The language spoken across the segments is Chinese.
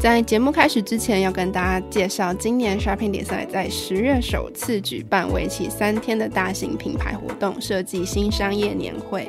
在节目开始之前，要跟大家介绍，今年 Shopping 比赛在十月首次举办为期三天的大型品牌活动——设计新商业年会。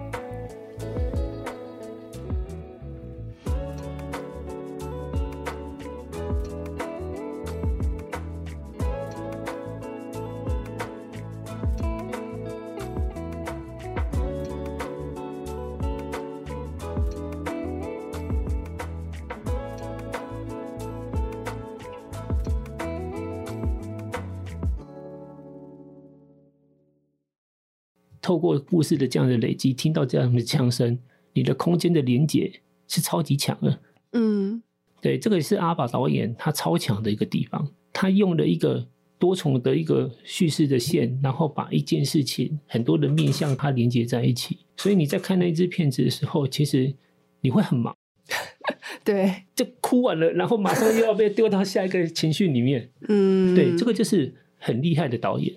透过故事的这样的累积，听到这样的枪声，你的空间的连接是超级强的。嗯，对，这个也是阿宝导演他超强的一个地方。他用了一个多重的一个叙事的线，然后把一件事情很多的面向它连接在一起。所以你在看那支片子的时候，其实你会很忙。对，就哭完了，然后马上又要被丢到下一个情绪里面。嗯，对，这个就是很厉害的导演。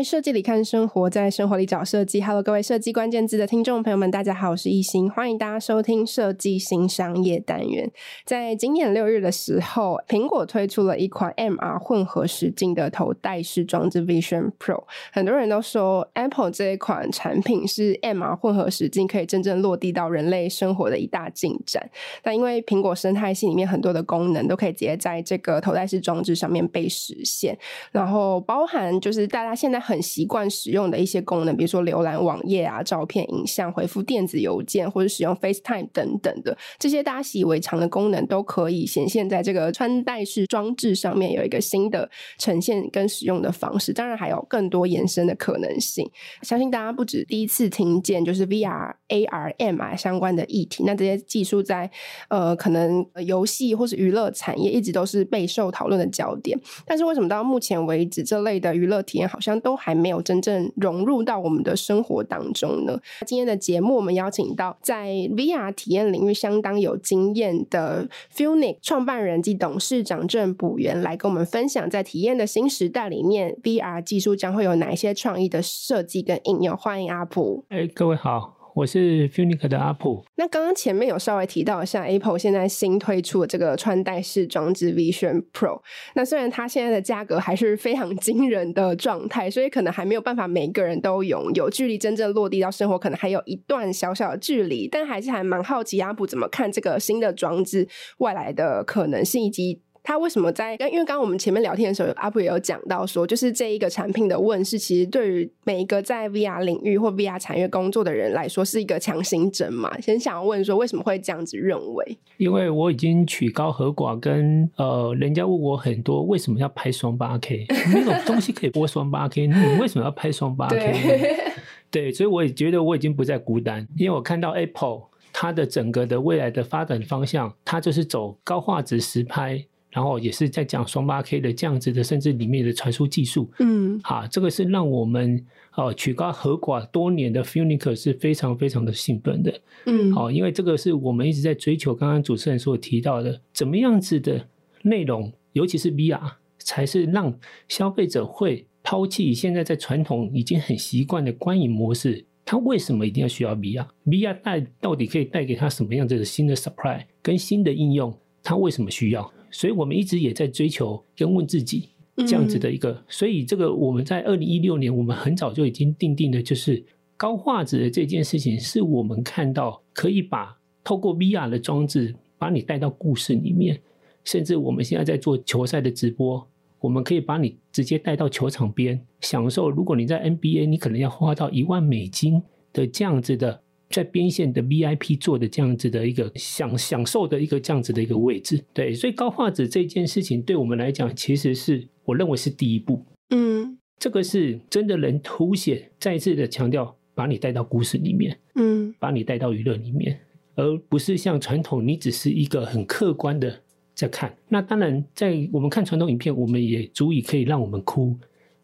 在设计里看生活，在生活里找设计。Hello，各位设计关键字的听众朋友们，大家好，我是艺兴，欢迎大家收听设计新商业单元。在今年六日的时候，苹果推出了一款 MR 混合实境的头戴式装置 Vision Pro。很多人都说 Apple 这一款产品是 MR 混合实境可以真正落地到人类生活的一大进展。但因为苹果生态系里面很多的功能都可以直接在这个头戴式装置上面被实现，然后包含就是大家现在。很习惯使用的一些功能，比如说浏览网页啊、照片、影像、回复电子邮件或者使用 FaceTime 等等的这些大家习以为常的功能，都可以显现在这个穿戴式装置上面，有一个新的呈现跟使用的方式。当然，还有更多延伸的可能性。相信大家不止第一次听见，就是 VR、AR、MR 相关的议题。那这些技术在呃，可能游戏或是娱乐产业一直都是备受讨论的焦点。但是，为什么到目前为止，这类的娱乐体验好像都还没有真正融入到我们的生活当中呢。今天的节目，我们邀请到在 VR 体验领域相当有经验的 Funix 创办人及董事长郑补元来跟我们分享，在体验的新时代里面，VR 技术将会有哪一些创意的设计跟应用。欢迎阿普。哎，各位好。我是 Funic 的阿普。那刚刚前面有稍微提到，像 Apple 现在新推出的这个穿戴式装置 Vision Pro，那虽然它现在的价格还是非常惊人的状态，所以可能还没有办法每个人都拥有，距离真正落地到生活可能还有一段小小的距离，但还是还蛮好奇阿普怎么看这个新的装置未来的可能性以及。他为什么在？因为刚刚我们前面聊天的时候，阿卜也有讲到说，就是这一个产品的问世，其实对于每一个在 VR 领域或 VR 产业工作的人来说，是一个强心针嘛。先想要问说，为什么会这样子认为？因为我已经曲高和寡跟，跟呃，人家问我很多，为什么要拍双八 K？那种东西可以播双八 K，那你为什么要拍双八 K？对，对，所以我也觉得我已经不再孤单，因为我看到 Apple 它的整个的未来的发展方向，它就是走高画质实拍。然后也是在讲双八 K 的这样子的，甚至里面的传输技术，嗯，啊，这个是让我们呃曲高和寡多年的 Funic 是非常非常的兴奋的，嗯，好，因为这个是我们一直在追求，刚刚主持人所提到的，怎么样子的内容，尤其是 VR，才是让消费者会抛弃现在在传统已经很习惯的观影模式，他为什么一定要需要 VR？VR 带到底可以带给他什么样子的新的 surprise 跟新的应用？他为什么需要？所以我们一直也在追求跟问自己，这样子的一个，嗯、所以这个我们在二零一六年，我们很早就已经定定的，就是高画质的这件事情，是我们看到可以把透过 VR 的装置把你带到故事里面，甚至我们现在在做球赛的直播，我们可以把你直接带到球场边享受。如果你在 NBA，你可能要花到一万美金的这样子的。在边线的 VIP 做的这样子的一个享享受的一个这样子的一个位置，对，所以高画质这件事情对我们来讲，其实是我认为是第一步，嗯，这个是真的能凸显，再一次的强调，把你带到故事里面，嗯，把你带到娱乐里面，而不是像传统，你只是一个很客观的在看。那当然，在我们看传统影片，我们也足以可以让我们哭，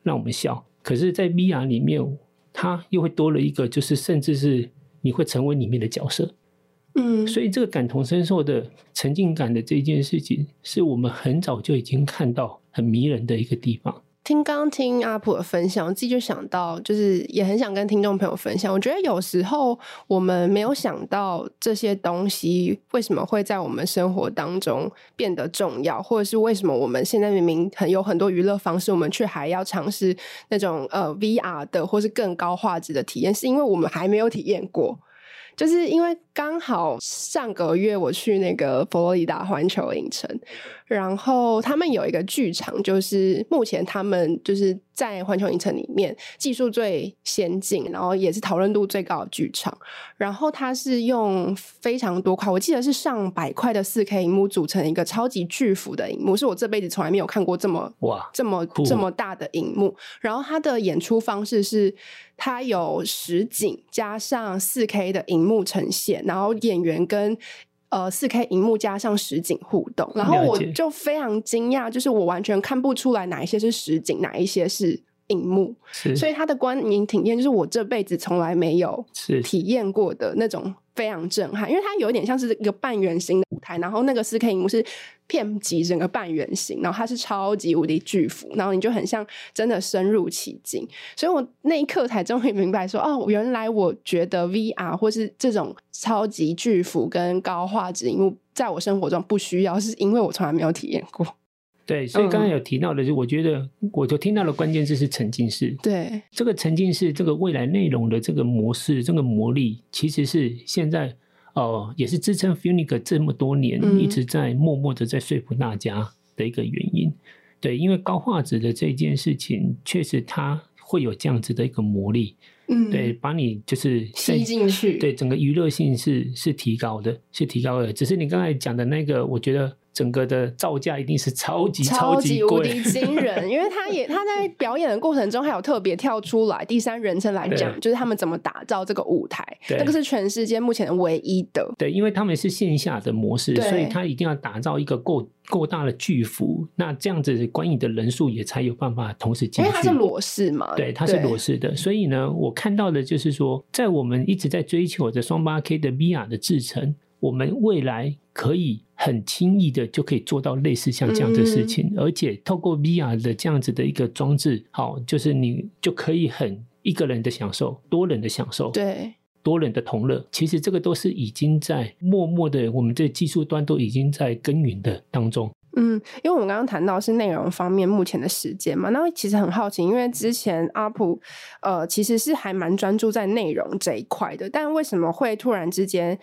让我们笑。可是，在 VR 里面，它又会多了一个，就是甚至是。你会成为里面的角色，嗯，所以这个感同身受的沉浸感的这件事情，是我们很早就已经看到很迷人的一个地方。听刚听阿普的分享，我自己就想到，就是也很想跟听众朋友分享。我觉得有时候我们没有想到这些东西为什么会在我们生活当中变得重要，或者是为什么我们现在明明很有很多娱乐方式，我们却还要尝试那种呃 VR 的或是更高画质的体验，是因为我们还没有体验过。就是因为刚好上个月我去那个佛罗里达环球影城，然后他们有一个剧场，就是目前他们就是在环球影城里面技术最先进，然后也是讨论度最高的剧场。然后它是用非常多块，我记得是上百块的四 K 荧幕组成一个超级巨幅的荧幕，是我这辈子从来没有看过这么哇这么这么大的荧幕。然后它的演出方式是。它有实景加上四 K 的荧幕呈现，然后演员跟呃四 K 荧幕加上实景互动，然后我就非常惊讶，就是我完全看不出来哪一些是实景，哪一些是荧幕，所以它的观影体验就是我这辈子从来没有体验过的那种。非常震撼，因为它有点像是一个半圆形的舞台，然后那个四 K 荧幕是遍及整个半圆形，然后它是超级无敌巨幅，然后你就很像真的深入其境。所以我那一刻才终于明白说，哦，原来我觉得 VR 或是这种超级巨幅跟高画质荧幕，在我生活中不需要，是因为我从来没有体验过。对，所以刚刚有提到的，就我觉得，我就听到的关键字是沉浸式。对，这个沉浸式，这个未来内容的这个模式，这个魔力，其实是现在呃，也是支撑 Funike 这么多年一直在默默的在说服大家的一个原因。嗯、对，因为高画质的这件事情，确实它会有这样子的一个魔力。嗯，对，把你就是吸进去。对，整个娱乐性是是提高的，是提高的。只是你刚才讲的那个，我觉得。整个的造价一定是超级超级无敌惊人，因为他也他在表演的过程中还有特别跳出来第三人称来讲，就是他们怎么打造这个舞台，那个是全世界目前唯一的。对，因为他们是线下的模式，所以他一定要打造一个够够大的巨幅，那这样子观影的人数也才有办法同时进去。因为它是裸视嘛，对，它是裸视的，所以呢，我看到的就是说，在我们一直在追求的双八 K 的 VR 的制成，我们未来可以。很轻易的就可以做到类似像这样的事情，嗯、而且透过 VR 的这样子的一个装置，好，就是你就可以很一个人的享受，多人的享受，对，多人的同乐。其实这个都是已经在默默的，我们这技术端都已经在耕耘的当中。嗯，因为我们刚刚谈到是内容方面目前的时间嘛，那其实很好奇，因为之前阿普呃其实是还蛮专注在内容这一块的，但为什么会突然之间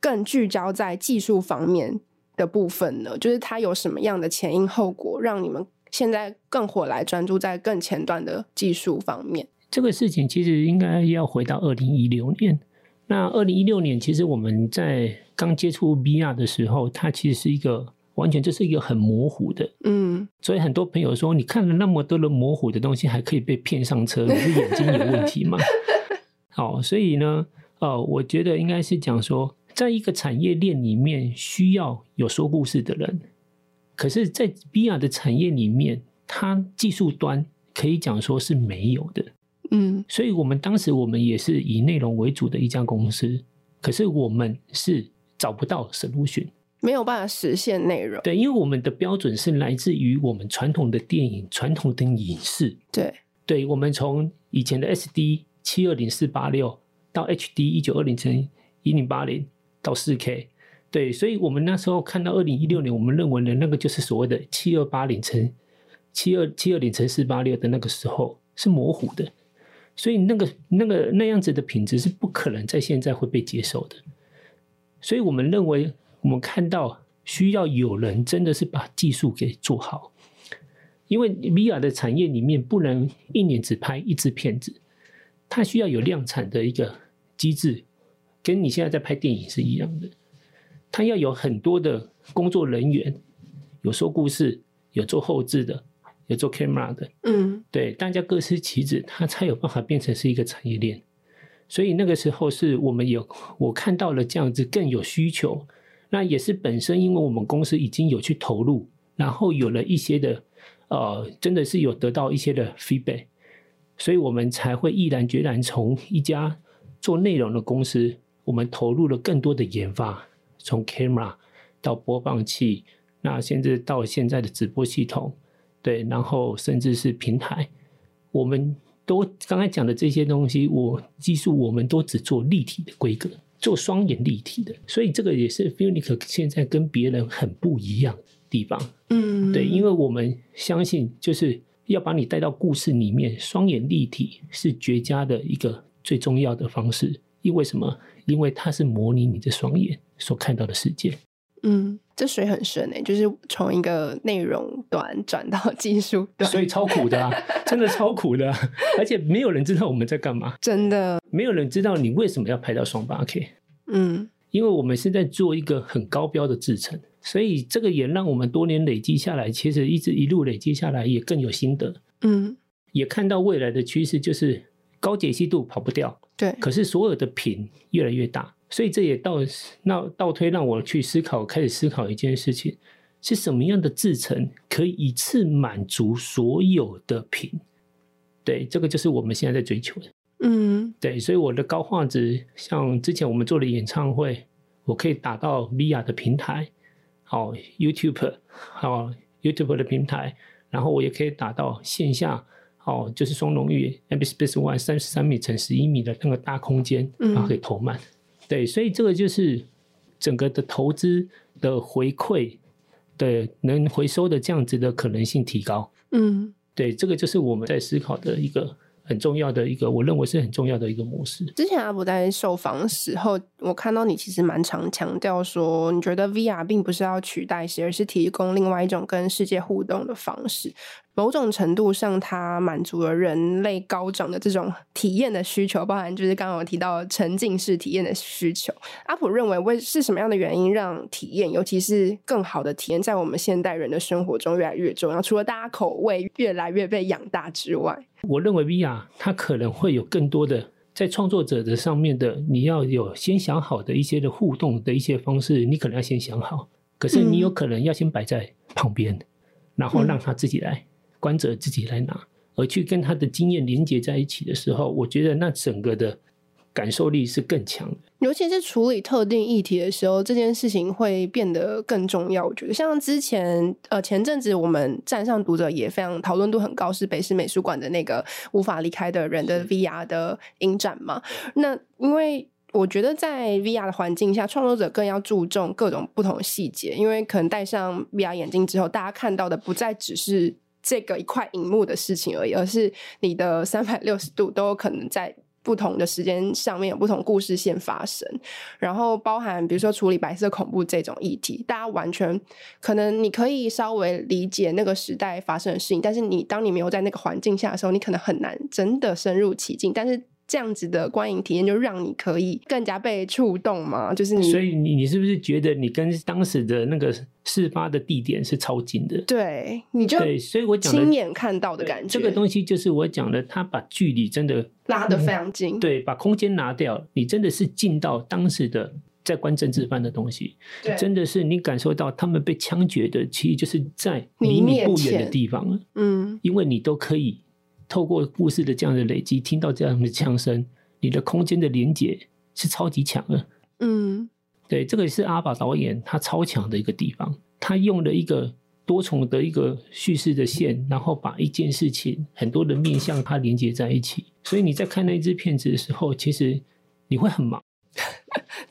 更聚焦在技术方面？的部分呢，就是它有什么样的前因后果，让你们现在更火来专注在更前端的技术方面？这个事情其实应该要回到二零一六年。那二零一六年，其实我们在刚接触 VR 的时候，它其实是一个完全就是一个很模糊的，嗯。所以很多朋友说，你看了那么多的模糊的东西，还可以被骗上车，你是眼睛有问题吗？好，所以呢，呃，我觉得应该是讲说。在一个产业链里面，需要有说故事的人。可是，在 VR 的产业里面，它技术端可以讲说是没有的。嗯，所以我们当时我们也是以内容为主的一家公司，可是我们是找不到 solution，没有办法实现内容。对，因为我们的标准是来自于我们传统的电影、传统的影视。对，对，我们从以前的 SD 七二零四八六到 HD 一九二零乘一零八零。到四 K，对，所以我们那时候看到二零一六年，我们认为的那个就是所谓的七二八零乘七二七二零乘四八六的那个时候是模糊的，所以那个那个那样子的品质是不可能在现在会被接受的。所以我们认为，我们看到需要有人真的是把技术给做好，因为 VR 的产业里面不能一年只拍一支片子，它需要有量产的一个机制，跟你现在在拍电影是一样的，他要有很多的工作人员，有说故事，有做后置的。有做 camera 的，嗯，对，大家各司其职，他才有办法变成是一个产业链。所以那个时候是我们有我看到了这样子更有需求，那也是本身因为我们公司已经有去投入，然后有了一些的呃，真的是有得到一些的 feedback，所以我们才会毅然决然从一家做内容的公司，我们投入了更多的研发，从 camera 到播放器，那甚至到现在的直播系统。对，然后甚至是平台，我们都刚才讲的这些东西，我技术我们都只做立体的规格，做双眼立体的，所以这个也是 Filmic 现在跟别人很不一样的地方。嗯，对，因为我们相信就是要把你带到故事里面，双眼立体是绝佳的一个最重要的方式。因为什么？因为它是模拟你的双眼所看到的世界。嗯。这水很深诶，就是从一个内容端转到技术端，所以超苦的啊，真的超苦的啊，而且没有人知道我们在干嘛，真的没有人知道你为什么要拍到双八 K。嗯，因为我们是在做一个很高标的制程，所以这个也让我们多年累积下来，其实一直一路累积下来也更有心得。嗯，也看到未来的趋势就是高解析度跑不掉，对，可是所有的屏越来越大。所以这也倒那倒推让我去思考，开始思考一件事情：是什么样的制程可以一次满足所有的屏？对，这个就是我们现在在追求的。嗯，对，所以我的高画质，像之前我们做的演唱会，我可以打到 VR 的平台，好 YouTube，好 YouTube 的平台，然后我也可以打到线下，哦，就是双龙域 MXPEX One 三十三米乘十一米的那个大空间，然后可以投满。对，所以这个就是整个的投资的回馈的能回收的这样子的可能性提高。嗯，对，这个就是我们在思考的一个很重要的一个，我认为是很重要的一个模式。之前阿伯在受访的时候，我看到你其实蛮常强调说，你觉得 VR 并不是要取代谁，而是提供另外一种跟世界互动的方式。某种程度上，它满足了人类高涨的这种体验的需求，包含就是刚刚我提到沉浸式体验的需求。阿普认为，为是什么样的原因让体验，尤其是更好的体验，在我们现代人的生活中越来越重要？除了大家口味越来越被养大之外，我认为 VR 它可能会有更多的在创作者的上面的，你要有先想好的一些的互动的一些方式，你可能要先想好，可是你有可能要先摆在旁边，嗯、然后让他自己来。观者自己来拿，而去跟他的经验连接在一起的时候，我觉得那整个的感受力是更强的。尤其是处理特定议题的时候，这件事情会变得更重要。我觉得，像之前呃前阵子我们站上读者也非常讨论度很高，是北师美术馆的那个无法离开的人的 VR 的影展嘛。那因为我觉得在 VR 的环境下，创作者更要注重各种不同的细节，因为可能戴上 VR 眼镜之后，大家看到的不再只是。这个一块荧幕的事情而已，而是你的 三百六十度都有可能在不同的时间上面有不同故事线发生，然后包含比如说处理白色恐怖这种议题，大家完全可能你可以稍微理解那个时代发生的事情，但是你当你没有在那个环境下的时候，你可能很难真的深入其境，但是。这样子的观影体验，就让你可以更加被触动嘛？就是你，所以你你是不是觉得你跟当时的那个事发的地点是超近的？对，你就对，所以我讲亲眼看到的感觉，这个东西就是我讲的，他把距离真的拉得非常近，对，把空间拿掉，你真的是近到当时的在观政治犯的东西，对，真的是你感受到他们被枪决的，其实就是在离你不远的地方，嗯，因为你都可以。透过故事的这样的累积，听到这样的枪声，你的空间的连接是超级强的。嗯，对，这个也是阿宝导演他超强的一个地方。他用了一个多重的一个叙事的线，然后把一件事情很多的面向它连接在一起。所以你在看那一支片子的时候，其实你会很忙。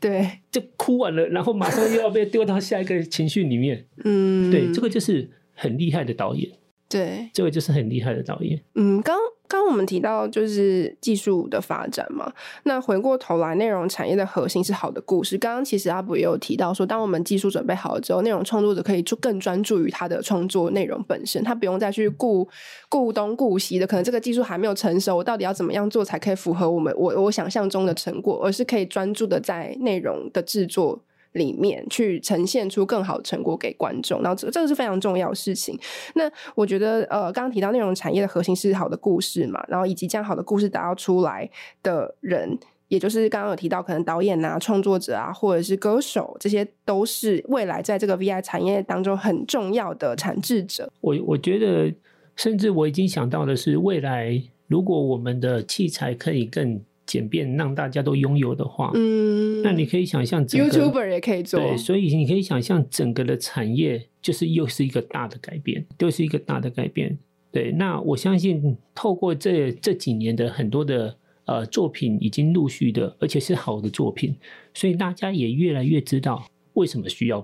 对，就哭完了，然后马上又要被丢到下一个情绪里面。嗯，对，这个就是很厉害的导演。对，这位就是很厉害的导演。嗯，刚刚我们提到就是技术的发展嘛，那回过头来，内容产业的核心是好的故事。刚刚其实阿布也有提到说，当我们技术准备好了之后，内容创作者可以就更专注于他的创作内容本身，他不用再去顾顾东顾西的。可能这个技术还没有成熟，我到底要怎么样做才可以符合我们我我想象中的成果，而是可以专注的在内容的制作。里面去呈现出更好的成果给观众，然后这这个是非常重要的事情。那我觉得，呃，刚刚提到内容产业的核心是好的故事嘛，然后以及将好的故事打造出来的人，也就是刚刚有提到，可能导演啊、创作者啊，或者是歌手，这些都是未来在这个 V I 产业当中很重要的产制者。我我觉得，甚至我已经想到的是，未来如果我们的器材可以更。简便让大家都拥有的话，嗯，那你可以想象，YouTuber 也可以做，对，所以你可以想象整个的产业就是又是一个大的改变，又是一个大的改变。对，那我相信透过这这几年的很多的呃作品，已经陆续的，而且是好的作品，所以大家也越来越知道为什么需要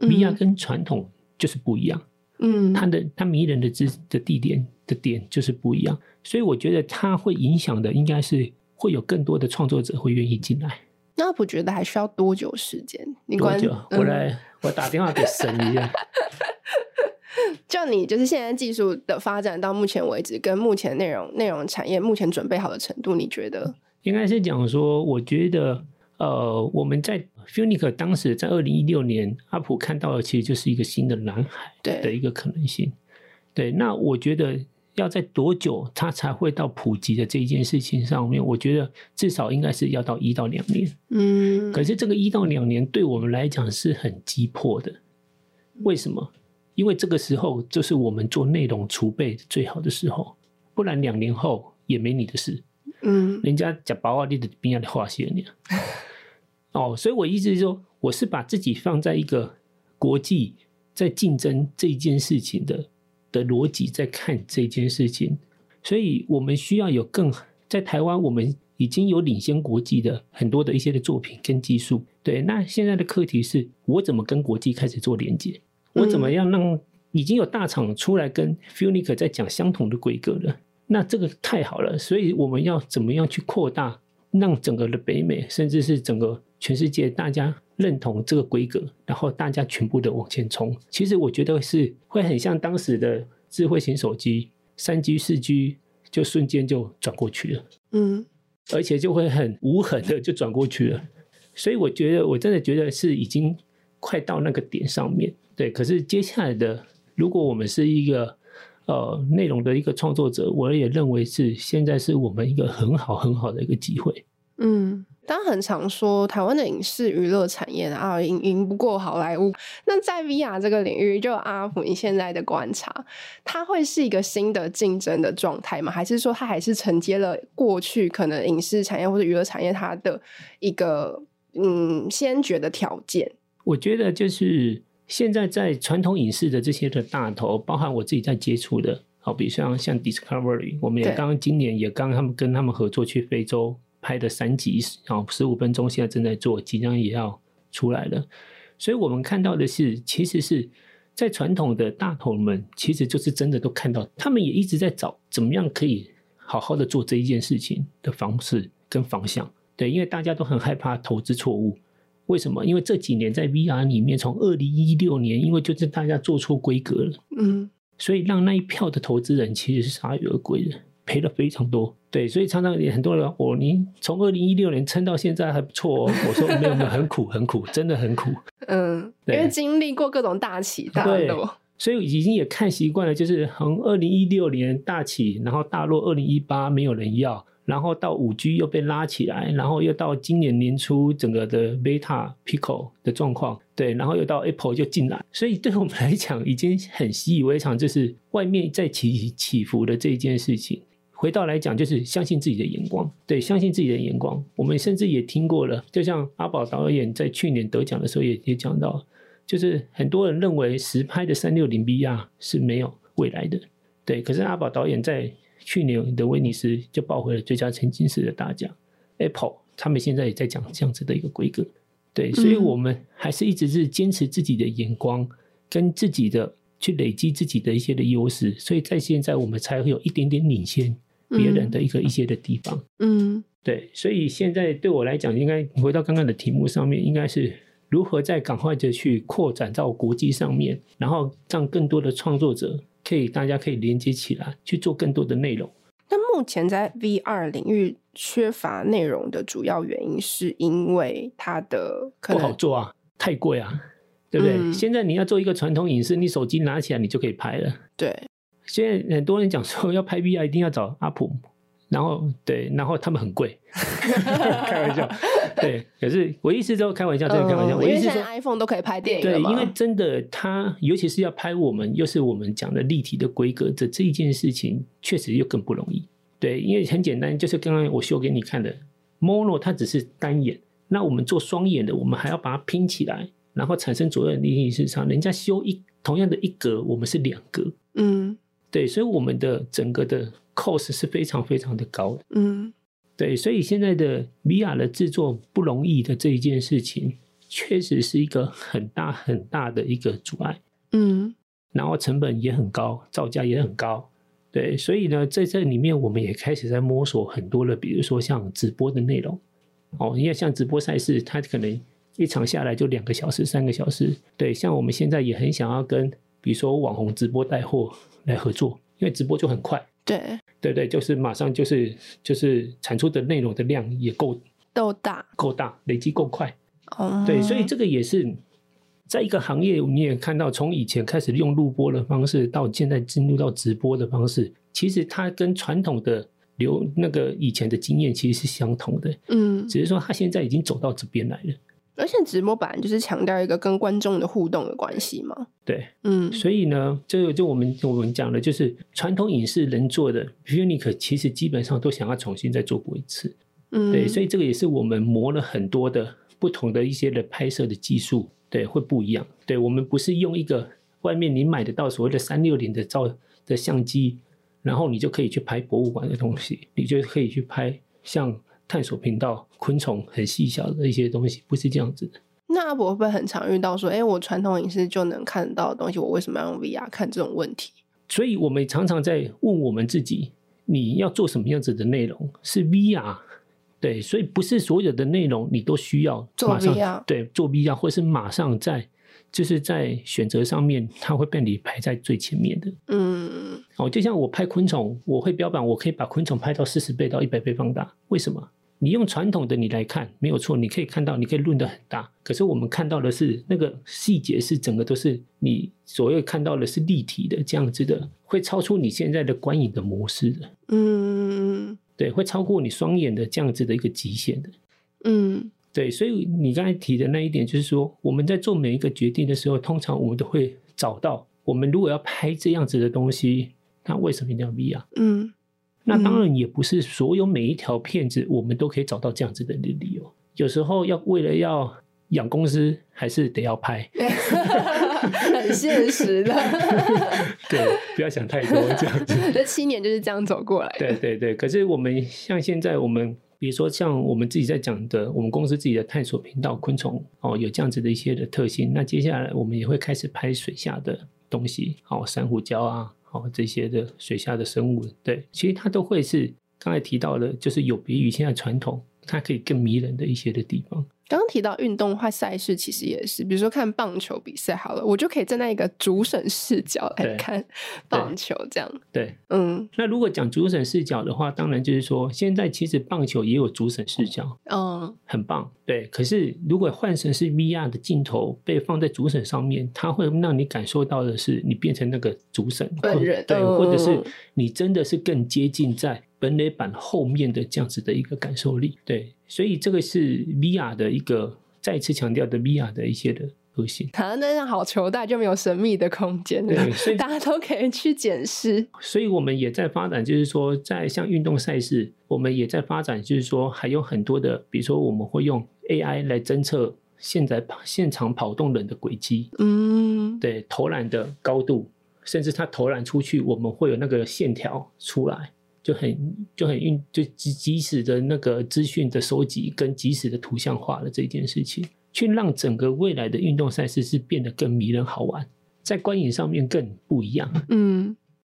嗯、VR 跟传统就是不一样，嗯，它的它迷人的之的地点的点就是不一样。所以我觉得它会影响的，应该是会有更多的创作者会愿意进来。那我觉得还需要多久时间？你多久？我来，嗯、我打电话给神一下。就你就是现在技术的发展到目前为止，跟目前内容内容产业目前准备好的程度，你觉得？应该是讲说，我觉得呃，我们在 Funic 当时在二零一六年，阿普看到的其实就是一个新的蓝海的一个可能性。对，对，那我觉得。要在多久，它才会到普及的这一件事情上面？我觉得至少应该是要到一到两年。嗯，可是这个一到两年对我们来讲是很急迫的。为什么？因为这个时候就是我们做内容储备最好的时候，不然两年后也没你的事。嗯，人家讲白话，你的边要的话些你。哦，所以我意思是说，我是把自己放在一个国际在竞争这一件事情的。的逻辑在看这件事情，所以我们需要有更在台湾，我们已经有领先国际的很多的一些的作品跟技术。对，那现在的课题是我怎么跟国际开始做连接？我怎么样让已经有大厂出来跟 Funic 在讲相同的规格了？那这个太好了，所以我们要怎么样去扩大，让整个的北美，甚至是整个全世界大家。认同这个规格，然后大家全部的往前冲。其实我觉得是会很像当时的智慧型手机，三 G、四 G 就瞬间就转过去了，嗯，而且就会很无痕的就转过去了。所以我觉得，我真的觉得是已经快到那个点上面。对，可是接下来的，如果我们是一个呃内容的一个创作者，我也认为是现在是我们一个很好很好的一个机会。嗯。当然很常说台湾的影视娱乐产业啊，赢赢不过好莱坞。那在 VR 这个领域，就阿普你现在的观察，它会是一个新的竞争的状态吗？还是说它还是承接了过去可能影视产业或者娱乐产业它的一个嗯先决的条件？我觉得就是现在在传统影视的这些的大头，包含我自己在接触的，好比像像 Discovery，我们也刚刚今年也刚他们跟他们合作去非洲。拍的三集啊，十五分钟，现在正在做，即将也要出来了。所以我们看到的是，其实是在传统的大头们，其实就是真的都看到，他们也一直在找怎么样可以好好的做这一件事情的方式跟方向。对，因为大家都很害怕投资错误。为什么？因为这几年在 VR 里面，从二零一六年，因为就是大家做错规格了，嗯，所以让那一票的投资人其实是铩羽而归的。赔了非常多，对，所以常常也很多人，我你从二零一六年撑到现在还不错哦。我说没有没有，很苦很苦，真的很苦。嗯，因为经历过各种大起大落，所以已经也看习惯了，就是从二零一六年大起，然后大落，二零一八没有人要，然后到五 G 又被拉起来，然后又到今年年初整个的 Beta Pico 的状况，对，然后又到 Apple 就进来，所以对我们来讲已经很习以为常，就是外面在起起伏的这一件事情。回到来讲，就是相信自己的眼光，对，相信自己的眼光。我们甚至也听过了，就像阿宝导演在去年得奖的时候也也讲到，就是很多人认为实拍的三六零 VR 是没有未来的，对。可是阿宝导演在去年的威尼斯就抱回了最佳沉浸式的大奖。Apple 他们现在也在讲这样子的一个规格，对。所以我们还是一直是坚持自己的眼光跟自己的去累积自己的一些的优势，所以在现在我们才会有一点点领先别人的一个一些的地方。嗯，对，所以现在对我来讲，应该回到刚刚的题目上面，应该是如何在赶快的去扩展到国际上面，然后让更多的创作者可以大家可以连接起来，去做更多的内容。那目前在 VR 领域缺乏内容的主要原因，是因为它的可能不好做啊，太贵啊。对不对？嗯、现在你要做一个传统影视，你手机拿起来你就可以拍了。对，现在很多人讲说 要拍 VR 一定要找阿普，然后对，然后他们很贵，开玩笑。对，可是我意思都开玩笑，真的开玩笑。嗯、我意思说 iPhone 都可以拍电影。对，因为真的，它尤其是要拍我们，又是我们讲的立体的规格这这一件事情，确实又更不容易。对，因为很简单，就是刚刚我秀给你看的 Mono，它只是单眼，那我们做双眼的，我们还要把它拼起来。然后产生左右的立体市场，人家修一同样的一格，我们是两格，嗯，对，所以我们的整个的 cost 是非常非常的高的，嗯，对，所以现在的 VR 的制作不容易的这一件事情，确实是一个很大很大的一个阻碍，嗯，然后成本也很高，造价也很高，对，所以呢，在这里面我们也开始在摸索很多的，比如说像直播的内容，哦，因为像直播赛事，它可能。一场下来就两个小时、三个小时，对，像我们现在也很想要跟，比如说网红直播带货来合作，因为直播就很快，对，对对，就是马上就是就是产出的内容的量也够够大，够大，累积够快，哦，对，所以这个也是在一个行业，你也看到从以前开始用录播的方式，到现在进入到直播的方式，其实它跟传统的流那个以前的经验其实是相同的，嗯，只是说它现在已经走到这边来了。而且直播本来就是强调一个跟观众的互动的关系嘛。对，嗯，所以呢，就就我们我们讲的，就是传统影视能做的 VIONIC 其实基本上都想要重新再做过一次。嗯，对，所以这个也是我们磨了很多的不同的一些的拍摄的技术，对，会不一样。对，我们不是用一个外面你买得到所谓的三六零的照的相机，然后你就可以去拍博物馆的东西，你就可以去拍像。探索频道，昆虫很细小的一些东西，不是这样子的。那阿博会不会很常遇到说，哎、欸，我传统影视就能看得到的东西，我为什么要用 VR 看这种问题？所以我们常常在问我们自己，你要做什么样子的内容？是 VR，对，所以不是所有的内容你都需要马上做 VR，对，做 VR，或是马上在，就是在选择上面，它会被你排在最前面的。嗯，哦，就像我拍昆虫，我会标榜我可以把昆虫拍到四十倍到一百倍放大，为什么？你用传统的你来看没有错，你可以看到，你可以论得很大。可是我们看到的是那个细节是整个都是你所谓看到的是立体的这样子的，会超出你现在的观影的模式的。嗯，对，会超过你双眼的这样子的一个极限的。嗯，对，所以你刚才提的那一点就是说，我们在做每一个决定的时候，通常我们都会找到，我们如果要拍这样子的东西，那为什么一定要 VR？嗯。那当然也不是所有每一条片子我们都可以找到这样子的理由。有时候要为了要养公司，还是得要拍，很现实的。对，不要想太多这样子。这七年就是这样走过来。对对对，可是我们像现在我们，比如说像我们自己在讲的，我们公司自己的探索频道昆虫哦，有这样子的一些的特性。那接下来我们也会开始拍水下的东西，哦，珊瑚礁啊。哦，这些的水下的生物，对，其实它都会是刚才提到的，就是有别于现在传统，它可以更迷人的一些的地方。刚刚提到运动化赛事，其实也是，比如说看棒球比赛好了，我就可以站在一个主审视角来看棒球，这样。对，对嗯。那如果讲主审视角的话，当然就是说，现在其实棒球也有主审视角，嗯，很棒。对，可是如果换成是 VR 的镜头被放在主审上面，它会让你感受到的是，你变成那个主审本人，对，或者是你真的是更接近在。本垒板后面的这样子的一个感受力，对，所以这个是 VR 的一个再次强调的 VR 的一些的核心。好，那让好球带就没有神秘的空间了，对，所以 大家都可以去检视。所以我们也在发展，就是说，在像运动赛事，我们也在发展，就是说，还有很多的，比如说我们会用 AI 来侦测现在现场跑动人的轨迹，嗯，对，投篮的高度，甚至他投篮出去，我们会有那个线条出来。就很就很运就及及时的那个资讯的收集跟及时的图像化的这件事情，去让整个未来的运动赛事是变得更迷人好玩，在观影上面更不一样。嗯，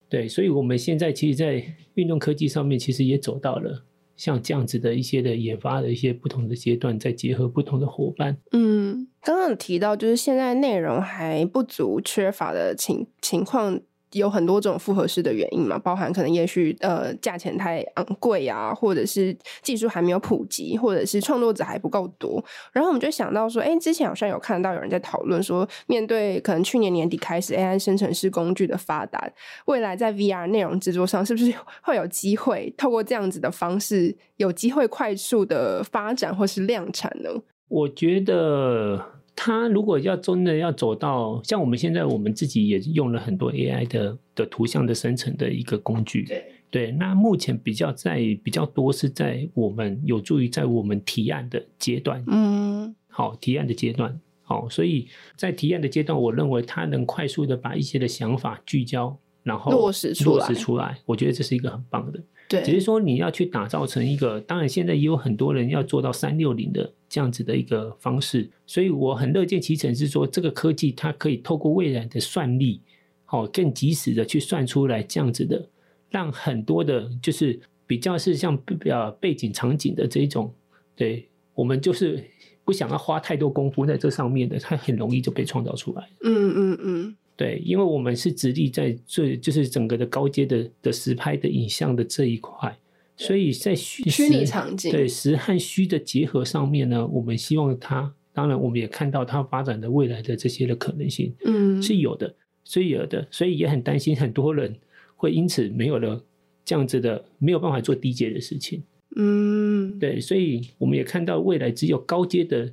对，所以我们现在其实，在运动科技上面，其实也走到了像这样子的一些的研发的一些不同的阶段，再结合不同的伙伴。嗯，刚刚有提到就是现在内容还不足、缺乏的情情况。有很多种复合式的原因嘛，包含可能也许呃价钱太昂贵啊，或者是技术还没有普及，或者是创作者还不够多。然后我们就想到说，哎，之前好像有看到有人在讨论说，面对可能去年年底开始 AI 生成式工具的发达，未来在 VR 内容制作上是不是会有机会透过这样子的方式，有机会快速的发展或是量产呢？我觉得。他如果要真的要走到像我们现在，我们自己也用了很多 AI 的的图像的生成的一个工具。对对，那目前比较在比较多是在我们有助于在我们提案的阶段。嗯，好，提案的阶段，好，所以在提案的阶段，我认为它能快速的把一些的想法聚焦，然后落实出来，落实出来，我觉得这是一个很棒的。对，只是说你要去打造成一个，当然现在也有很多人要做到三六零的这样子的一个方式，所以我很乐见其成，是说这个科技它可以透过未来的算力，好更及时的去算出来这样子的，让很多的，就是比较是像呃背景场景的这一种，对我们就是不想要花太多功夫在这上面的，它很容易就被创造出来。嗯嗯嗯。对，因为我们是直立在最就是整个的高阶的的实拍的影像的这一块，所以在虚虚拟场景对实和虚的结合上面呢，我们希望它，当然我们也看到它发展的未来的这些的可能性，嗯，是有的，是有的，所以也很担心很多人会因此没有了这样子的没有办法做低阶的事情，嗯，对，所以我们也看到未来只有高阶的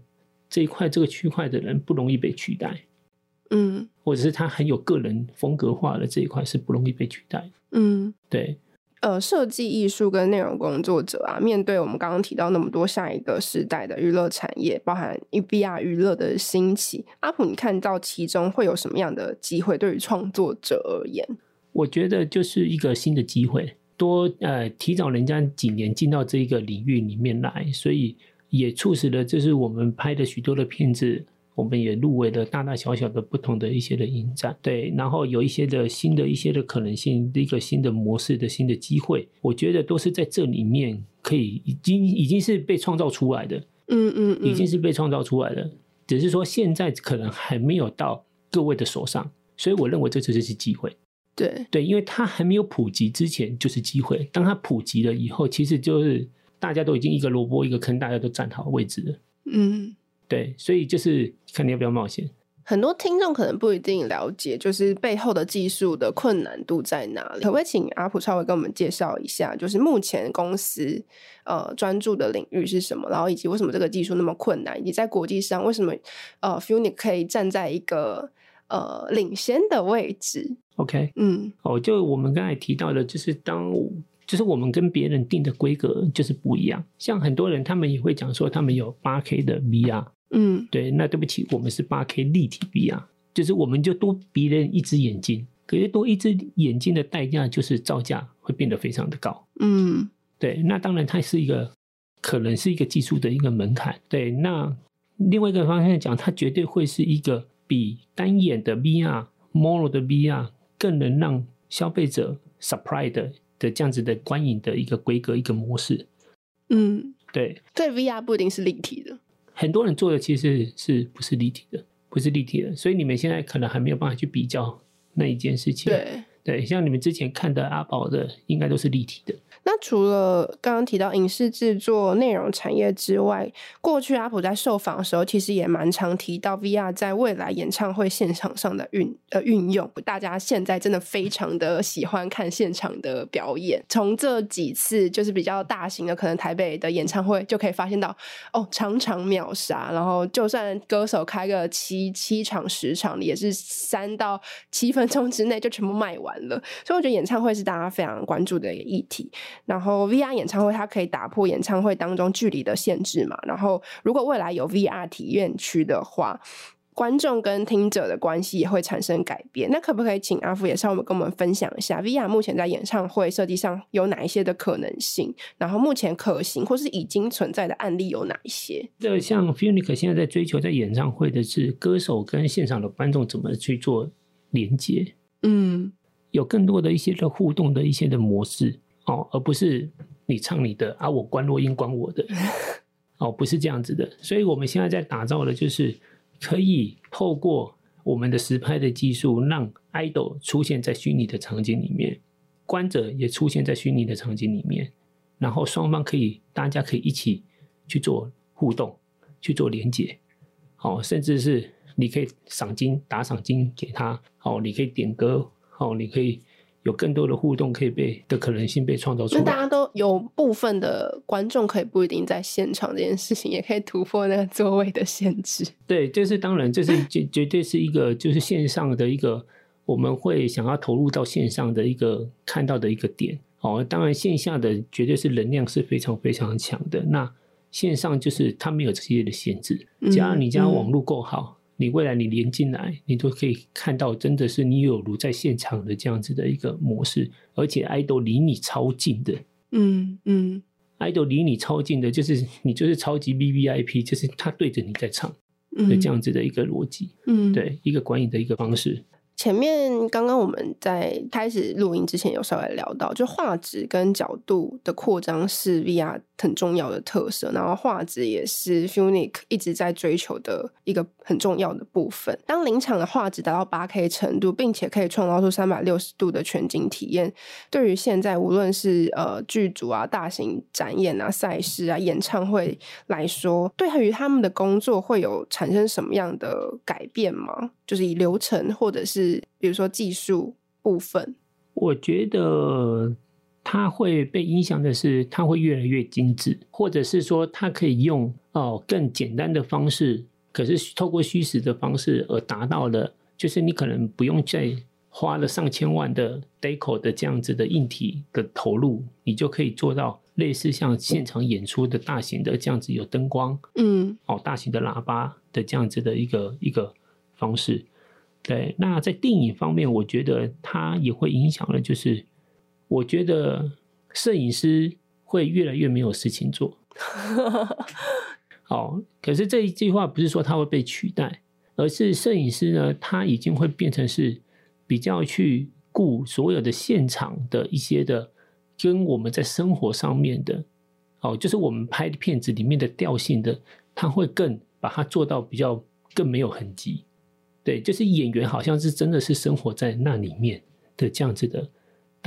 这一块这个区块的人不容易被取代。嗯，或者是他很有个人风格化的这一块是不容易被取代。嗯，对。呃，设计艺术跟内容工作者啊，面对我们刚刚提到那么多下一个时代的娱乐产业，包含 VR 娱乐的兴起，阿普，你看到其中会有什么样的机会？对于创作者而言，我觉得就是一个新的机会，多呃提早人家几年进到这一个领域里面来，所以也促使了就是我们拍的许多的片子。我们也入围了大大小小的不同的一些的影展，对，然后有一些的新的一些的可能性，一个新的模式的新的机会，我觉得都是在这里面可以已经已经是被创造出来的，嗯嗯，已经是被创造出来的，只是说现在可能还没有到各位的手上，所以我认为这就是机会，对。对，因为它还没有普及之前就是机会，当它普及了以后，其实就是大家都已经一个萝卜一个坑，大家都站好位置了，嗯。对，所以就是看你要不要冒险。很多听众可能不一定了解，就是背后的技术的困难度在哪里。可不可以请阿普稍微跟我们介绍一下，就是目前公司呃专注的领域是什么，然后以及为什么这个技术那么困难，以及在国际上为什么呃 Funit 可以站在一个呃领先的位置？OK，嗯，哦，就我们刚才提到的，就是当。就是我们跟别人定的规格就是不一样，像很多人他们也会讲说他们有八 K 的 VR，嗯，对，那对不起，我们是八 K 立体 VR，就是我们就多别人一只眼睛，可是多一只眼睛的代价就是造价会变得非常的高，嗯，对，那当然它是一个可能是一个技术的一个门槛，对，那另外一个方向讲，它绝对会是一个比单眼的 VR、Mono 的 VR 更能让消费者 surprise 的。的这样子的观影的一个规格，一个模式，嗯，对，对，VR 不一定是立体的，很多人做的其实是不是立体的，不是立体的，所以你们现在可能还没有办法去比较那一件事情，对，对，像你们之前看的阿宝的，应该都是立体的。那除了刚刚提到影视制作、内容产业之外，过去阿普在受访的时候，其实也蛮常提到 VR 在未来演唱会现场上的运呃运用。大家现在真的非常的喜欢看现场的表演。从这几次就是比较大型的，可能台北的演唱会就可以发现到，哦，场场秒杀。然后就算歌手开个七七场十场，也是三到七分钟之内就全部卖完了。所以我觉得演唱会是大家非常关注的一个议题。然后 VR 演唱会，它可以打破演唱会当中距离的限制嘛。然后如果未来有 VR 体验区的话，观众跟听者的关系也会产生改变。那可不可以请阿福也稍微跟我们分享一下 VR 目前在演唱会设计上有哪一些的可能性？然后目前可行或是已经存在的案例有哪一些？这像 Funic 现在在追求在演唱会的是歌手跟现场的观众怎么去做连接，嗯，有更多的一些的互动的一些的模式哦，而不是你唱你的啊，我关落音关我的 哦，不是这样子的。所以我们现在在打造的就是可以透过我们的实拍的技术，让 idol 出现在虚拟的场景里面，观者也出现在虚拟的场景里面，然后双方可以，大家可以一起去做互动，去做连接，哦，甚至是。你可以赏金打赏金给他，哦，你可以点歌，哦，你可以有更多的互动，可以被的可能性被创造出来。那大家都有部分的观众可以不一定在现场，这件事情也可以突破那个座位的限制。对，这是当然，这是绝绝对是一个就是线上的一个我们会想要投入到线上的一个看到的一个点。哦，当然线下的绝对是能量是非常非常强的。那线上就是它没有这些的限制，只要你家网络够好。你未来你连进来，你都可以看到，真的是你有如在现场的这样子的一个模式，而且 idol 离你超近的，嗯嗯，idol 离你超近的，就是你就是超级 VVIP，就是他对着你在唱的这样子的一个逻辑，嗯，对，一个观影的一个方式。前面刚刚我们在开始录音之前有稍微聊到，就画质跟角度的扩张是 VR 很重要的特色，然后画质也是 Funik 一直在追求的一个很重要的部分。当临场的画质达到八 K 程度，并且可以创造出三百六十度的全景体验，对于现在无论是呃剧组啊、大型展演啊、赛事啊、演唱会来说，对于他们的工作会有产生什么样的改变吗？就是以流程或者是比如说技术部分，我觉得它会被影响的是，它会越来越精致，或者是说它可以用哦更简单的方式，可是透过虚实的方式而达到了，就是你可能不用再花了上千万的 deco 的这样子的硬体的投入，你就可以做到类似像现场演出的大型的这样子有灯光，嗯，哦大型的喇叭的这样子的一个一个方式。对，那在电影方面，我觉得它也会影响了。就是我觉得摄影师会越来越没有事情做。哦，可是这一句话不是说他会被取代，而是摄影师呢，他已经会变成是比较去顾所有的现场的一些的，跟我们在生活上面的，哦，就是我们拍的片子里面的调性的，他会更把它做到比较更没有痕迹。对，就是演员好像是真的是生活在那里面的这样子的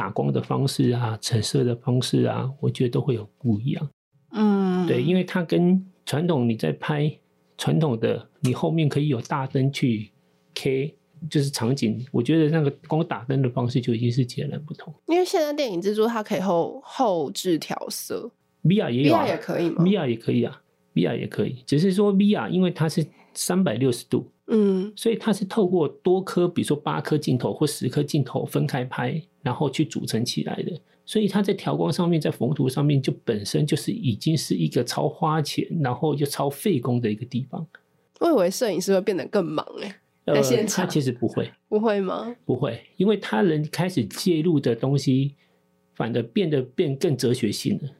打光的方式啊，陈设的方式啊，我觉得都会有不一样。嗯，对，因为它跟传统你在拍传统的，你后面可以有大灯去 K，就是场景，我觉得那个光打灯的方式就已经是截然不同。因为现在电影制作它可以后后置调色，VR 也有啊，VR 也可以吗？VR 也可以啊，VR 也可以，只是说 VR 因为它是三百六十度。嗯，所以它是透过多颗，比如说八颗镜头或十颗镜头分开拍，然后去组成起来的。所以它在调光上面，在缝图上面，就本身就是已经是一个超花钱，然后又超费工的一个地方。我以为摄影师会变得更忙哎，呃，他其实不会，不会吗？不会，因为他人开始介入的东西，反而变得变更哲学性了，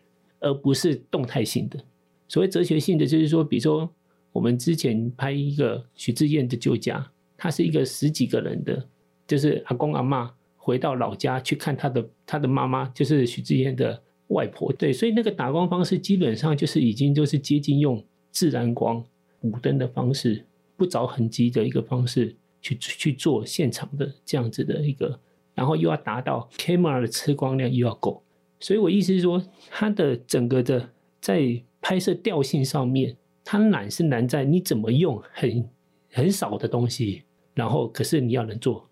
而不是动态性的。所谓哲学性的，就是说，比如说。我们之前拍一个许智彦的旧家，他是一个十几个人的，就是阿公阿嬷回到老家去看他的他的妈妈，就是许智彦的外婆。对，所以那个打光方式基本上就是已经就是接近用自然光、无灯的方式，不着痕迹的一个方式去去做现场的这样子的一个，然后又要达到 camera 的吃光量又要够，所以我意思是说，它的整个的在拍摄调性上面。它难是难在你怎么用很很少的东西，然后可是你要能做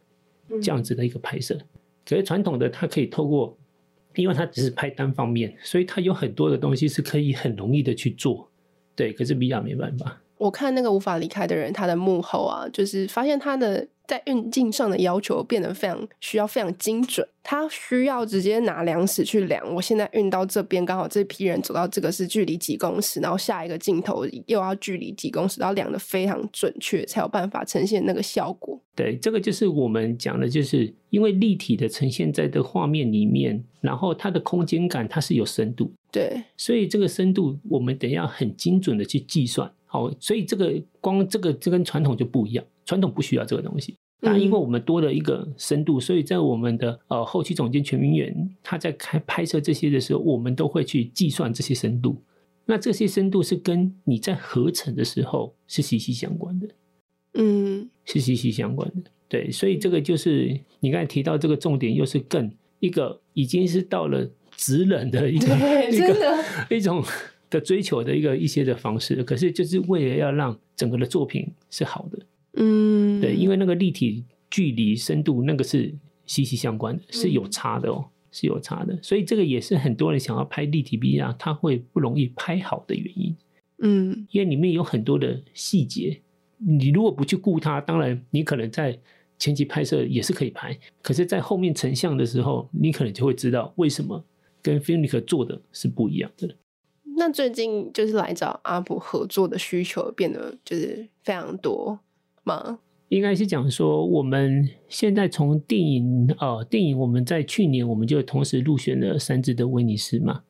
这样子的一个拍摄。可是传统的它可以透过，因为它只是拍单方面，所以它有很多的东西是可以很容易的去做。对，可是 VR 没办法。我看那个无法离开的人，他的幕后啊，就是发现他的。在运镜上的要求变得非常需要非常精准，他需要直接拿量尺去量。我现在运到这边，刚好这批人走到这个是距离几公尺，然后下一个镜头又要距离几公尺，然后量得非常准确，才有办法呈现那个效果。对，这个就是我们讲的，就是因为立体的呈现在的画面里面，然后它的空间感它是有深度，对，所以这个深度我们得要很精准的去计算。好，所以这个光这个这跟传统就不一样，传统不需要这个东西。那因为我们多了一个深度，所以在我们的呃后期总监全明远他在开拍摄这些的时候，我们都会去计算这些深度。那这些深度是跟你在合成的时候是息息相关的，嗯，是息息相关的。对，所以这个就是你刚才提到这个重点，又是更一个已经是到了职人的一个 一个一种的追求的一个一些的方式。可是就是为了要让整个的作品是好的。嗯，对，因为那个立体距离深度那个是息息相关的，是有差的哦，嗯、是有差的，所以这个也是很多人想要拍立体 VR，他会不容易拍好的原因。嗯，因为里面有很多的细节，你如果不去顾它，当然你可能在前期拍摄也是可以拍，可是，在后面成像的时候，你可能就会知道为什么跟 Filmic 做的是不一样的。那最近就是来找阿普合作的需求变得就是非常多。吗？应该是讲说，我们现在从电影呃，电影我们在去年我们就同时入选了三支的威尼斯嘛，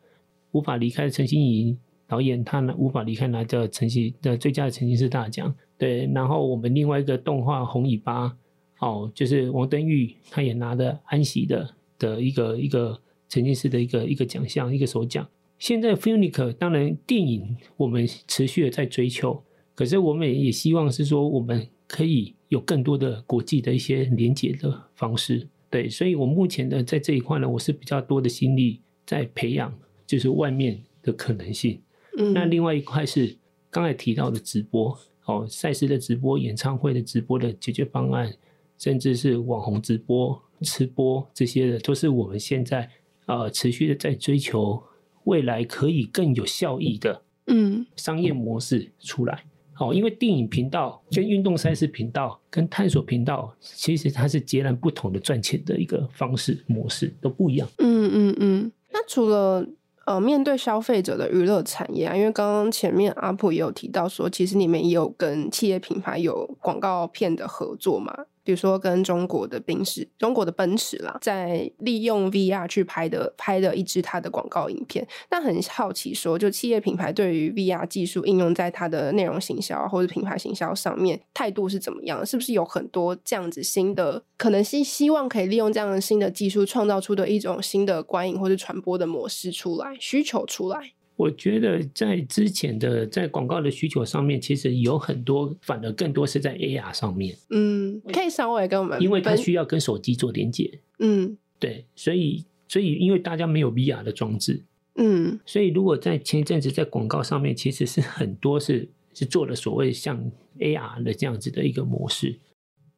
无法离开陈心怡导演，他呢无法离开拿的陈曦的最佳的沉浸式大奖。对，然后我们另外一个动画红尾巴哦，就是王登玉他也拿的安喜的的一个一个沉浸式的一个一个奖项一个首奖。现在 Funic 当然电影我们持续的在追求，可是我们也希望是说我们。可以有更多的国际的一些连接的方式，对，所以我目前呢，在这一块呢，我是比较多的心力在培养，就是外面的可能性。嗯，那另外一块是刚才提到的直播，哦，赛事的直播、演唱会的直播的解决方案，甚至是网红直播、吃播这些的，都是我们现在呃持续的在追求未来可以更有效益的嗯商业模式出来。哦，因为电影频道跟运动赛事频道跟探索频道，其实它是截然不同的赚钱的一个方式模式，都不一样。嗯嗯嗯。那除了呃面对消费者的娱乐产业啊，因为刚刚前面阿普也有提到说，其实你们也有跟企业品牌有广告片的合作嘛。比如说，跟中国的宾士、中国的奔驰啦，在利用 VR 去拍的拍的一支它的广告影片。那很好奇说，就企业品牌对于 VR 技术应用在它的内容行销或者品牌行销上面态度是怎么样？是不是有很多这样子新的，可能是希望可以利用这样的新的技术，创造出的一种新的观影或者传播的模式出来，需求出来？我觉得在之前的在广告的需求上面，其实有很多，反而更多是在 AR 上面。嗯，可以稍微跟我们，因为它需要跟手机做连接。嗯，对，所以所以因为大家没有 VR 的装置，嗯，所以如果在前一阵子在广告上面，其实是很多是是做了所谓像 AR 的这样子的一个模式。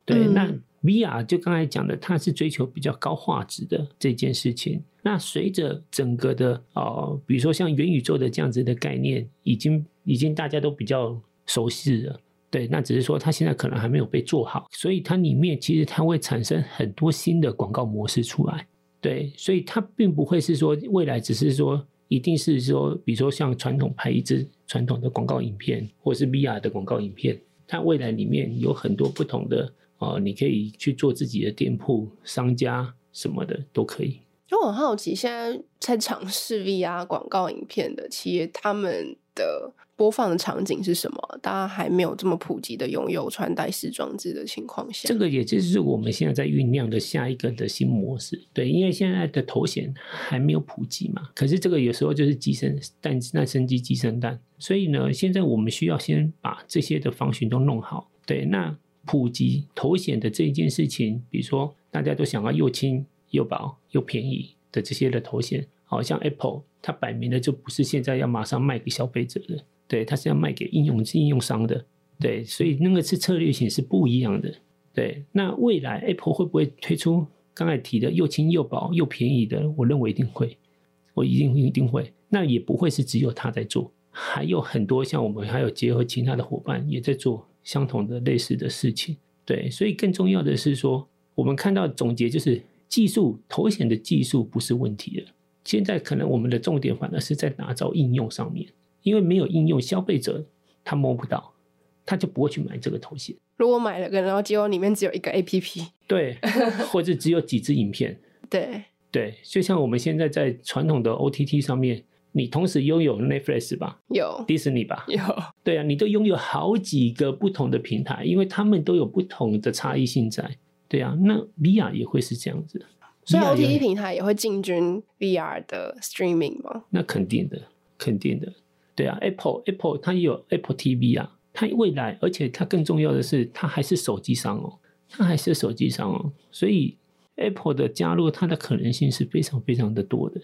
对，嗯、那 VR 就刚才讲的，它是追求比较高画质的这件事情。那随着整个的呃，比如说像元宇宙的这样子的概念，已经已经大家都比较熟悉了，对。那只是说它现在可能还没有被做好，所以它里面其实它会产生很多新的广告模式出来，对。所以它并不会是说未来只是说一定是说，比如说像传统拍一支传统的广告影片，或是 VR 的广告影片，它未来里面有很多不同的呃，你可以去做自己的店铺、商家什么的都可以。就我很好奇，现在在尝试 VR 广告影片的企业，他们的播放的场景是什么？大家还没有这么普及的拥有穿戴式装置的情况下，这个也就是我们现在在酝酿的下一个的新模式。对，因为现在的头显还没有普及嘛，可是这个有时候就是鸡生蛋，那生鸡鸡生蛋，所以呢，现在我们需要先把这些的方寻都弄好。对，那普及头显的这一件事情，比如说大家都想要又轻。又薄又便宜的这些的头显，好像 Apple，它摆明了就不是现在要马上卖给消费者的，对，它是要卖给应用应用商的，对，所以那个是策略性是不一样的，对。那未来 Apple 会不会推出刚才提的又轻又薄又便宜的？我认为一定会，我一定一定会。那也不会是只有它在做，还有很多像我们还有结合其他的伙伴也在做相同的类似的事情，对。所以更重要的是说，我们看到总结就是。技术头显的技术不是问题了，现在可能我们的重点反而是在打造应用上面，因为没有应用，消费者他摸不到，他就不会去买这个头显。如果买了个，然后结果里面只有一个 APP，对，或者只有几支影片，对对，就像我们现在在传统的 OTT 上面，你同时拥有 Netflix 吧？有。迪士尼吧？有。对啊，你都拥有好几个不同的平台，因为他们都有不同的差异性在。对啊，那 VR 也会是这样子。所以 OTT 平台也会进军 VR 的 streaming 吗？那肯定的，肯定的。对啊，Apple Apple 它也有 Apple TV 啊，它未来，而且它更重要的是，它还是手机商哦，它还是手机商哦，所以 Apple 的加入，它的可能性是非常非常的多的。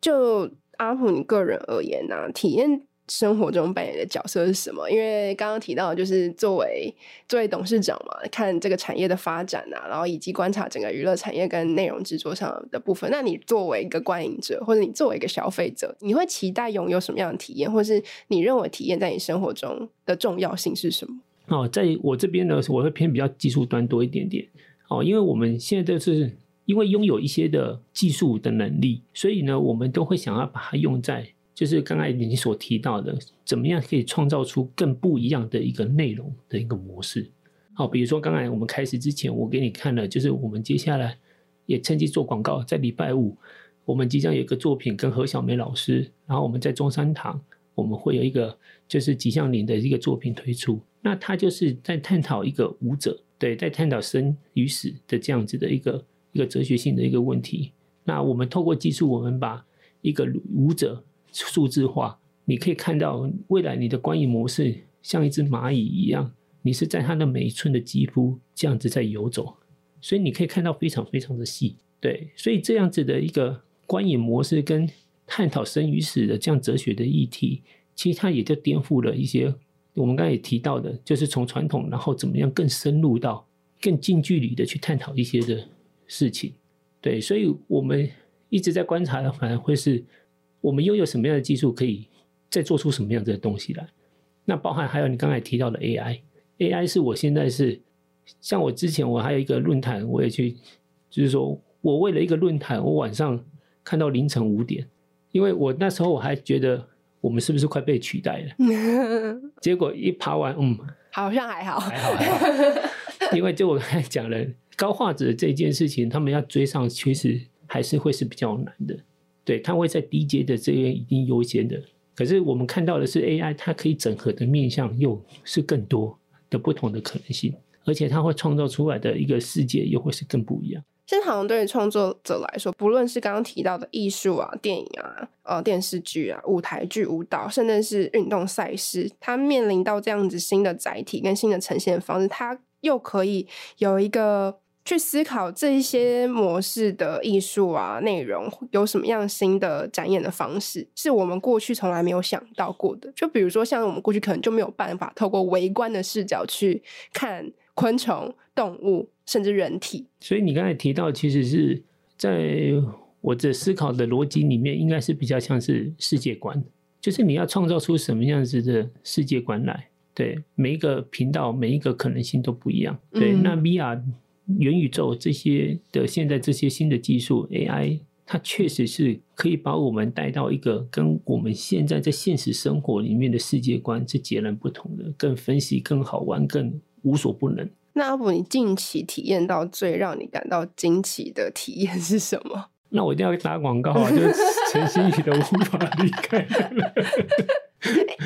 就阿普你个人而言呢、啊，体验生活中扮演的角色是什么？因为刚刚提到，就是作为作为董事长嘛，看这个产业的发展啊，然后以及观察整个娱乐产业跟内容制作上的部分。那你作为一个观影者，或者你作为一个消费者，你会期待拥有什么样的体验，或是你认为体验在你生活中的重要性是什么？哦，在我这边呢，我会偏比较技术端多一点点。哦，因为我们现在都是。因为拥有一些的技术的能力，所以呢，我们都会想要把它用在，就是刚才你所提到的，怎么样可以创造出更不一样的一个内容的一个模式。好，比如说刚才我们开始之前，我给你看了，就是我们接下来也趁机做广告，在礼拜五，我们即将有一个作品跟何小梅老师，然后我们在中山堂，我们会有一个就是吉祥林的一个作品推出，那他就是在探讨一个舞者，对，在探讨生与死的这样子的一个。一个哲学性的一个问题。那我们透过技术，我们把一个舞者数字化，你可以看到未来你的观影模式像一只蚂蚁一样，你是在它的每一寸的肌肤这样子在游走，所以你可以看到非常非常的细。对，所以这样子的一个观影模式跟探讨生与死的这样哲学的议题，其实它也就颠覆了一些我们刚才也提到的，就是从传统然后怎么样更深入到更近距离的去探讨一些的。事情，对，所以我们一直在观察的，反而会是我们拥有什么样的技术，可以再做出什么样子的东西来。那包含还有你刚才提到的 AI，AI 是我现在是像我之前我还有一个论坛，我也去，就是说我为了一个论坛，我晚上看到凌晨五点，因为我那时候我还觉得我们是不是快被取代了，结果一爬完，嗯，好像还好，还好，还好，因为就我刚才讲了。高画质这件事情，他们要追上，其实还是会是比较难的。对，它会在低阶的这边一定优先的。可是我们看到的是 AI，它可以整合的面向又是更多的不同的可能性，而且它会创造出来的一个世界又会是更不一样。现在好像对于创作者来说，不论是刚刚提到的艺术啊、电影啊、呃、电视剧啊、舞台剧、舞蹈，甚至是运动赛事，它面临到这样子新的载体跟新的呈现方式，它又可以有一个。去思考这一些模式的艺术啊，内容有什么样新的展演的方式，是我们过去从来没有想到过的。就比如说，像我们过去可能就没有办法透过围观的视角去看昆虫、动物，甚至人体。所以你刚才提到，其实是在我的思考的逻辑里面，应该是比较像是世界观，就是你要创造出什么样子的世界观来。对，每一个频道，每一个可能性都不一样。对，嗯、那 VR。元宇宙这些的现在这些新的技术 AI，它确实是可以把我们带到一个跟我们现在在现实生活里面的世界观是截然不同的，更分析、更好玩、更无所不能。那阿布，你近期体验到最让你感到惊奇的体验是什么？那我一定要打广告啊！就是陈欣宇的无法离开的人，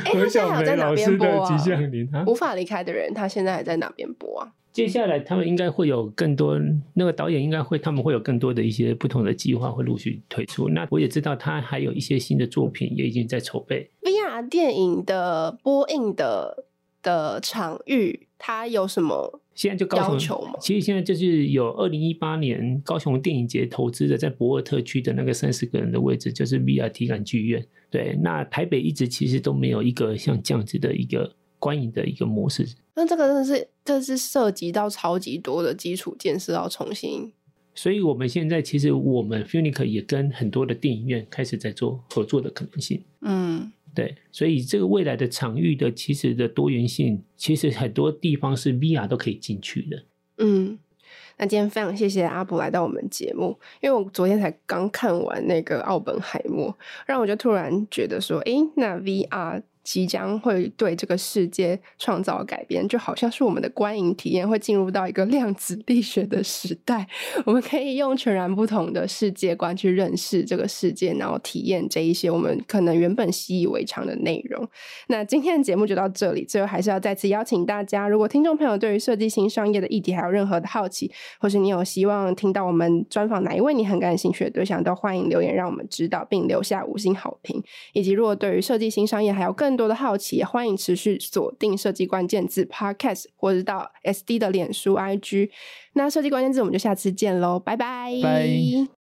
何小梅老师的《吉祥林》啊，无法离开的人，他现在还在哪边播啊？接下来他们应该会有更多，那个导演应该会，他们会有更多的一些不同的计划会陆续推出。那我也知道他还有一些新的作品也已经在筹备。VR 电影的播映的的场域，它有什么？现在就高雄，其实现在就是有二零一八年高雄电影节投资的，在博尔特区的那个三十个人的位置，就是 VR 体感剧院。对，那台北一直其实都没有一个像这样子的一个观影的一个模式。那这个真的是，这是涉及到超级多的基础建设要重新。所以我们现在其实我们 Funic 也跟很多的电影院开始在做合作的可能性。嗯，对，所以这个未来的场域的其实的多元性，其实很多地方是 VR 都可以进去的。嗯，那今天非常谢谢阿布来到我们节目，因为我昨天才刚看完那个奥本海默，让我就突然觉得说，诶，那 VR。即将会对这个世界创造改变，就好像是我们的观影体验会进入到一个量子力学的时代，我们可以用全然不同的世界观去认识这个世界，然后体验这一些我们可能原本习以为常的内容。那今天的节目就到这里，最后还是要再次邀请大家，如果听众朋友对于设计新商业的议题还有任何的好奇，或是你有希望听到我们专访哪一位你很感兴趣的对象，都欢迎留言让我们知道，并留下五星好评。以及如果对于设计新商业还有更更多的好奇，也欢迎持续锁定设计关键字 Podcast，或者到 SD 的脸书 IG。那设计关键字，我们就下次见喽，拜。拜。